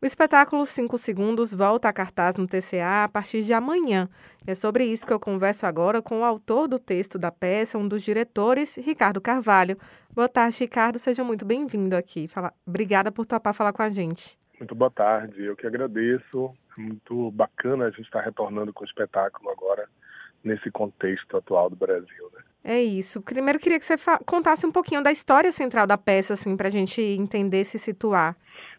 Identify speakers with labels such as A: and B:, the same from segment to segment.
A: O espetáculo 5 Segundos volta a cartaz no TCA a partir de amanhã. É sobre isso que eu converso agora com o autor do texto da peça, um dos diretores, Ricardo Carvalho. Boa tarde, Ricardo. Seja muito bem-vindo aqui. Fala... Obrigada por topar falar com a gente.
B: Muito boa tarde. Eu que agradeço. É muito bacana a gente estar retornando com o espetáculo agora nesse contexto atual do Brasil. Né?
A: É isso. Primeiro queria que você contasse um pouquinho da história central da peça, assim, para a gente entender se situar.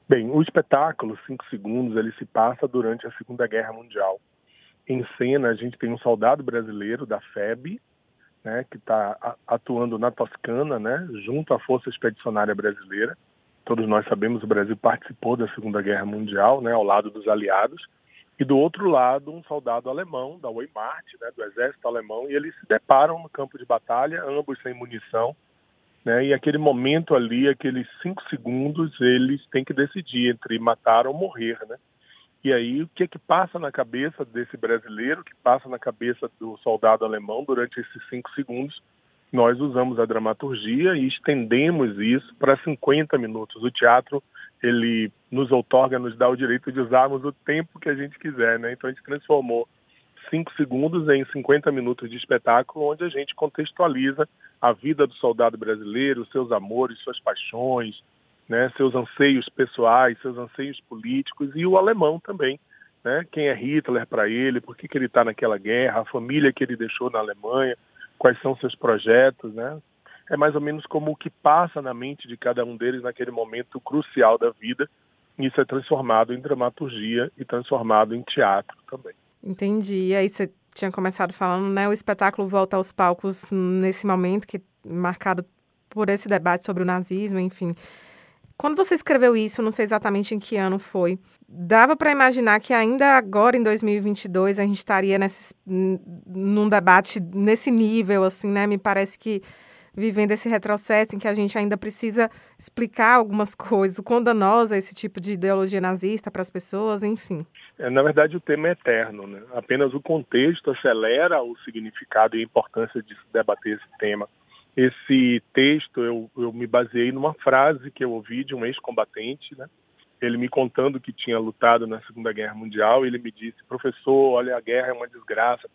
B: Bem, o espetáculo, Cinco Segundos, ele se passa durante a Segunda Guerra Mundial. Em cena, a gente tem um soldado brasileiro da FEB, né, que está atuando na Toscana, né, junto à Força Expedicionária Brasileira. Todos nós sabemos o Brasil participou da Segunda Guerra Mundial, né, ao lado dos aliados. E do outro lado, um soldado alemão, da Wehrmacht, né, do exército alemão, e eles se deparam no campo de batalha, ambos sem munição, né? E aquele momento ali, aqueles cinco segundos, eles têm que decidir entre matar ou morrer, né? E aí, o que é que passa na cabeça desse brasileiro, que passa na cabeça do soldado alemão durante esses cinco segundos? Nós usamos a dramaturgia e estendemos isso para 50 minutos. O teatro, ele nos outorga, nos dá o direito de usarmos o tempo que a gente quiser, né? Então, a gente transformou 5 segundos em 50 minutos de espetáculo, onde a gente contextualiza a vida do soldado brasileiro, seus amores, suas paixões, né, seus anseios pessoais, seus anseios políticos e o alemão também. Né, quem é Hitler para ele, por que, que ele está naquela guerra, a família que ele deixou na Alemanha, quais são seus projetos. Né? É mais ou menos como o que passa na mente de cada um deles naquele momento crucial da vida. Isso é transformado em dramaturgia e transformado em teatro também.
A: Entendi. E aí você tinha começado falando, né? O espetáculo volta aos palcos nesse momento que marcado por esse debate sobre o nazismo, enfim. Quando você escreveu isso, não sei exatamente em que ano foi, dava para imaginar que ainda agora em 2022 a gente estaria nesse, num debate nesse nível, assim, né? Me parece que vivendo esse retrocesso em que a gente ainda precisa explicar algumas coisas, o quão danosa esse tipo de ideologia nazista para as pessoas, enfim.
B: É, na verdade, o tema é eterno, né? Apenas o contexto acelera o significado e a importância de se debater esse tema. Esse texto eu, eu me baseei numa frase que eu ouvi de um ex-combatente, né? Ele me contando que tinha lutado na Segunda Guerra Mundial, ele me disse: "Professor, olha, a guerra é uma desgraça,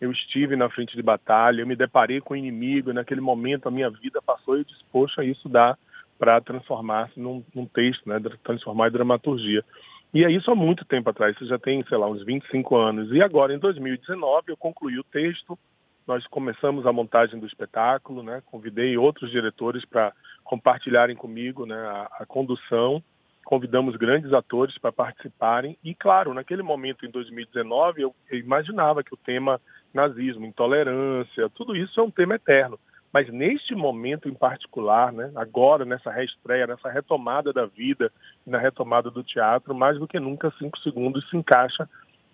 B: eu estive na frente de batalha, eu me deparei com o inimigo, naquele momento a minha vida passou e eu disse, poxa, isso dá para transformar-se num, num, texto, né, transformar em dramaturgia. E é isso há muito tempo atrás, isso já tem, sei lá, uns 25 anos. E agora, em 2019, eu concluí o texto, nós começamos a montagem do espetáculo, né, convidei outros diretores para compartilharem comigo né, a, a condução, convidamos grandes atores para participarem e, claro, naquele momento, em 2019, eu, imaginava que o tema nazismo, intolerância, tudo isso é um tema eterno. Mas neste momento em particular, né, agora, nessa reestreia, nessa retomada da vida, na retomada do teatro, mais do que nunca, Cinco Segundos se encaixa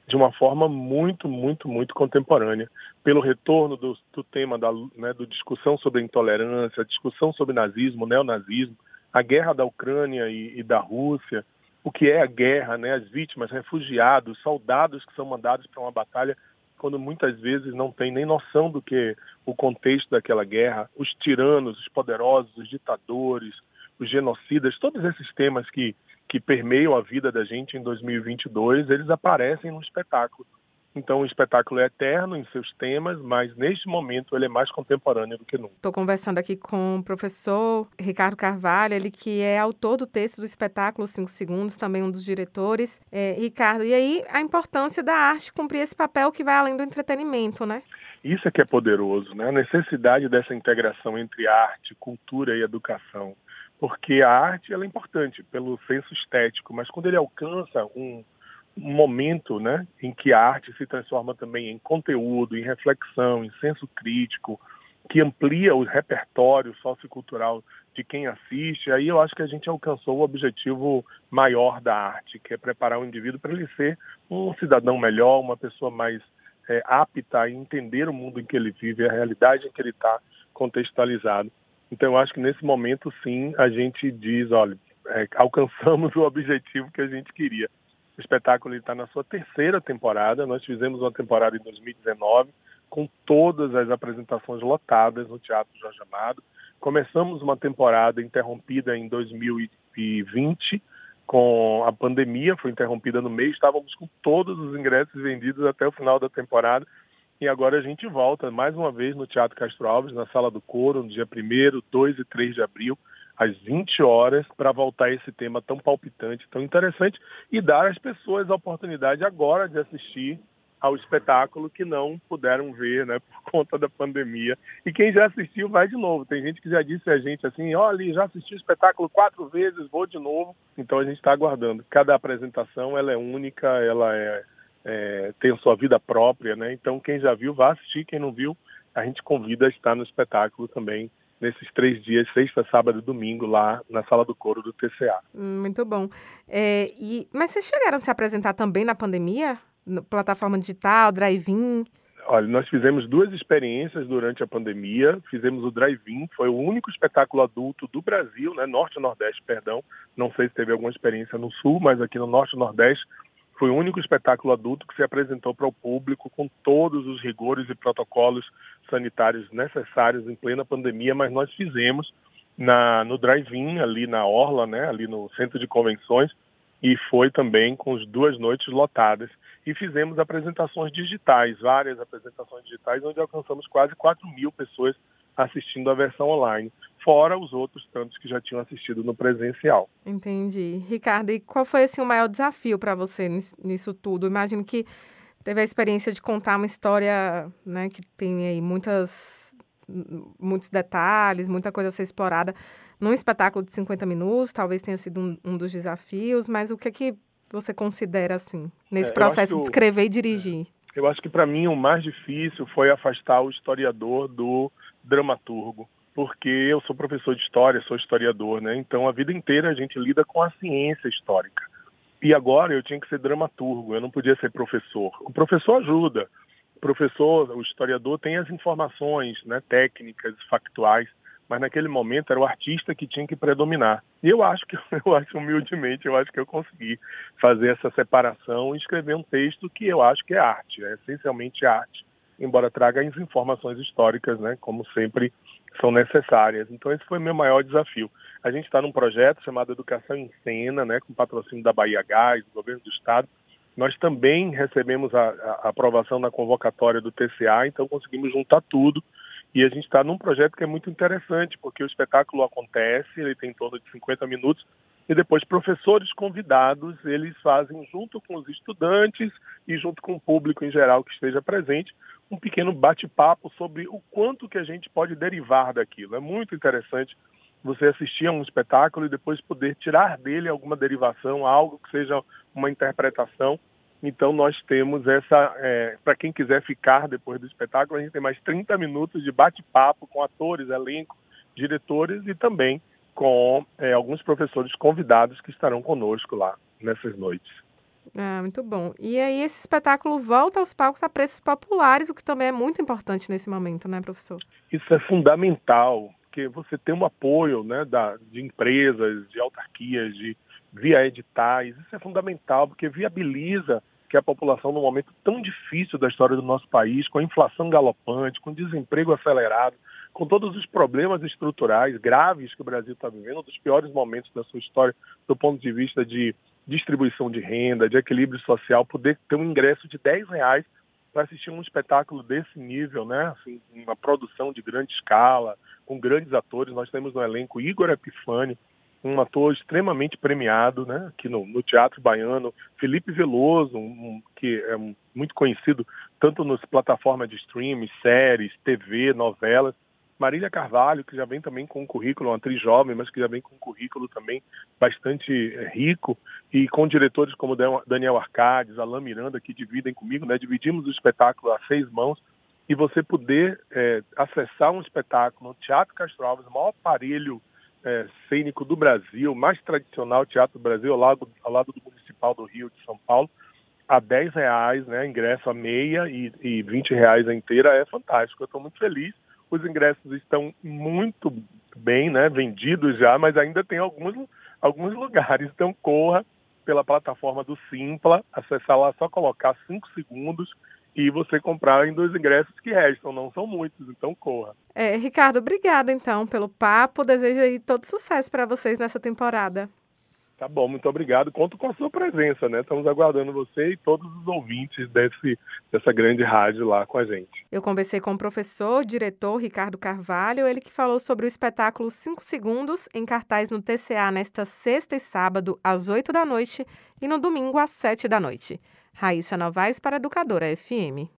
B: de uma forma muito, muito, muito contemporânea, pelo retorno do, do tema da né, do discussão sobre a intolerância, discussão sobre nazismo, neonazismo, a guerra da Ucrânia e, e da Rússia, o que é a guerra, né, as vítimas, refugiados, soldados que são mandados para uma batalha quando muitas vezes não tem nem noção do que o contexto daquela guerra, os tiranos, os poderosos, os ditadores, os genocidas, todos esses temas que, que permeiam a vida da gente em 2022, eles aparecem no espetáculo. Então, o espetáculo é eterno em seus temas, mas neste momento ele é mais contemporâneo do que nunca.
A: Estou conversando aqui com o professor Ricardo Carvalho, ele que é autor do texto do espetáculo Cinco Segundos, também um dos diretores. É, Ricardo, e aí a importância da arte cumprir esse papel que vai além do entretenimento, né?
B: Isso é que é poderoso, né? A necessidade dessa integração entre arte, cultura e educação. Porque a arte ela é importante pelo senso estético, mas quando ele alcança um um momento né, em que a arte se transforma também em conteúdo, em reflexão, em senso crítico, que amplia o repertório sociocultural de quem assiste, aí eu acho que a gente alcançou o objetivo maior da arte, que é preparar o indivíduo para ele ser um cidadão melhor, uma pessoa mais é, apta a entender o mundo em que ele vive, a realidade em que ele está contextualizado. Então eu acho que nesse momento, sim, a gente diz, olha, é, alcançamos o objetivo que a gente queria. O espetáculo está na sua terceira temporada. Nós fizemos uma temporada em 2019 com todas as apresentações lotadas no Teatro Jorge Amado. Começamos uma temporada interrompida em 2020 com a pandemia, foi interrompida no mês, estávamos com todos os ingressos vendidos até o final da temporada. E agora a gente volta mais uma vez no Teatro Castro Alves, na Sala do Coro, no dia 1 2 e 3 de abril, às 20 horas, para voltar esse tema tão palpitante, tão interessante, e dar às pessoas a oportunidade agora de assistir ao espetáculo que não puderam ver, né, por conta da pandemia. E quem já assistiu vai de novo. Tem gente que já disse a gente assim, olha, já assisti o espetáculo quatro vezes, vou de novo. Então a gente está aguardando. Cada apresentação ela é única, ela é, é, tem a sua vida própria, né? Então quem já viu, vá assistir. Quem não viu, a gente convida a estar no espetáculo também nesses três dias, sexta, sábado e domingo, lá na sala do coro do TCA.
A: Muito bom. É, e, mas vocês chegaram a se apresentar também na pandemia? plataforma digital, drive-in?
B: Olha, nós fizemos duas experiências durante a pandemia. Fizemos o drive-in, foi o único espetáculo adulto do Brasil, né, Norte e Nordeste, perdão. Não sei se teve alguma experiência no Sul, mas aqui no Norte e Nordeste foi o único espetáculo adulto que se apresentou para o público com todos os rigores e protocolos sanitários necessários em plena pandemia, mas nós fizemos na, no drive-in, ali na Orla, né, ali no centro de convenções, e foi também com as duas noites lotadas. E fizemos apresentações digitais, várias apresentações digitais, onde alcançamos quase 4 mil pessoas assistindo a versão online, fora os outros tantos que já tinham assistido no presencial.
A: Entendi. Ricardo, e qual foi assim, o maior desafio para você nisso tudo? Imagino que teve a experiência de contar uma história né, que tem aí muitas, muitos detalhes, muita coisa a ser explorada num espetáculo de 50 minutos, talvez tenha sido um, um dos desafios, mas o que é que você considera assim, nesse é, processo de escrever e dirigir?
B: É, eu acho que para mim o mais difícil foi afastar o historiador do dramaturgo, porque eu sou professor de história, sou historiador, né? Então a vida inteira a gente lida com a ciência histórica. E agora eu tinha que ser dramaturgo, eu não podia ser professor. O professor ajuda. O professor, o historiador tem as informações, né, técnicas, factuais mas naquele momento era o artista que tinha que predominar. E eu acho que, eu acho humildemente, eu acho que eu consegui fazer essa separação e escrever um texto que eu acho que é arte, é essencialmente arte, embora traga as informações históricas, né, como sempre são necessárias. Então esse foi meu maior desafio. A gente está num projeto chamado Educação em Cena, né, com patrocínio da Bahia Gás, do governo do estado. Nós também recebemos a, a aprovação na convocatória do TCA, então conseguimos juntar tudo e a gente está num projeto que é muito interessante, porque o espetáculo acontece, ele tem em torno de 50 minutos, e depois professores convidados, eles fazem junto com os estudantes e junto com o público em geral que esteja presente, um pequeno bate-papo sobre o quanto que a gente pode derivar daquilo. É muito interessante você assistir a um espetáculo e depois poder tirar dele alguma derivação, algo que seja uma interpretação então nós temos essa, é, para quem quiser ficar depois do espetáculo, a gente tem mais 30 minutos de bate-papo com atores, elenco, diretores e também com é, alguns professores convidados que estarão conosco lá nessas noites.
A: Ah, muito bom. E aí esse espetáculo volta aos palcos a preços populares, o que também é muito importante nesse momento, né, professor?
B: Isso é fundamental, porque você tem um apoio né, da, de empresas, de autarquias, de via editais. Isso é fundamental, porque viabiliza que a população, num momento tão difícil da história do nosso país, com a inflação galopante, com desemprego acelerado, com todos os problemas estruturais graves que o Brasil está vivendo, um dos piores momentos da sua história, do ponto de vista de distribuição de renda, de equilíbrio social, poder ter um ingresso de 10 reais para assistir um espetáculo desse nível, né? Assim, uma produção de grande escala, com grandes atores. Nós temos no elenco Igor Epifani, um ator extremamente premiado, né, aqui no, no Teatro Baiano, Felipe Veloso, um, que é muito conhecido tanto nas plataformas de streaming, séries, TV, novelas, Marília Carvalho, que já vem também com um currículo, uma atriz jovem, mas que já vem com um currículo também bastante é, rico, e com diretores como Daniel Arcades, Alain Miranda, que dividem comigo, né? Dividimos o espetáculo a seis mãos, e você poder é, acessar um espetáculo no Teatro Castro Alves, o maior aparelho é, cênico do Brasil, mais tradicional teatro do Brasil, ao lado, ao lado do Municipal do Rio de São Paulo, a 10 reais, né, ingresso a meia e, e 20 reais a inteira, é fantástico. Eu estou muito feliz. Os ingressos estão muito bem né, vendidos já, mas ainda tem alguns, alguns lugares. Então corra pela plataforma do Simpla, acessar lá, só colocar 5 segundos e você comprar em dois ingressos que restam, não são muitos, então corra.
A: É, Ricardo, obrigada então pelo papo. Desejo aí todo sucesso para vocês nessa temporada.
B: Tá bom, muito obrigado. Conto com a sua presença, né? Estamos aguardando você e todos os ouvintes desse, dessa grande rádio lá com a gente.
A: Eu conversei com o professor, diretor Ricardo Carvalho, ele que falou sobre o espetáculo 5 Segundos, em cartaz no TCA nesta sexta e sábado, às 8 da noite, e no domingo, às 7 da noite. Raíssa Novaes para Educadora FM.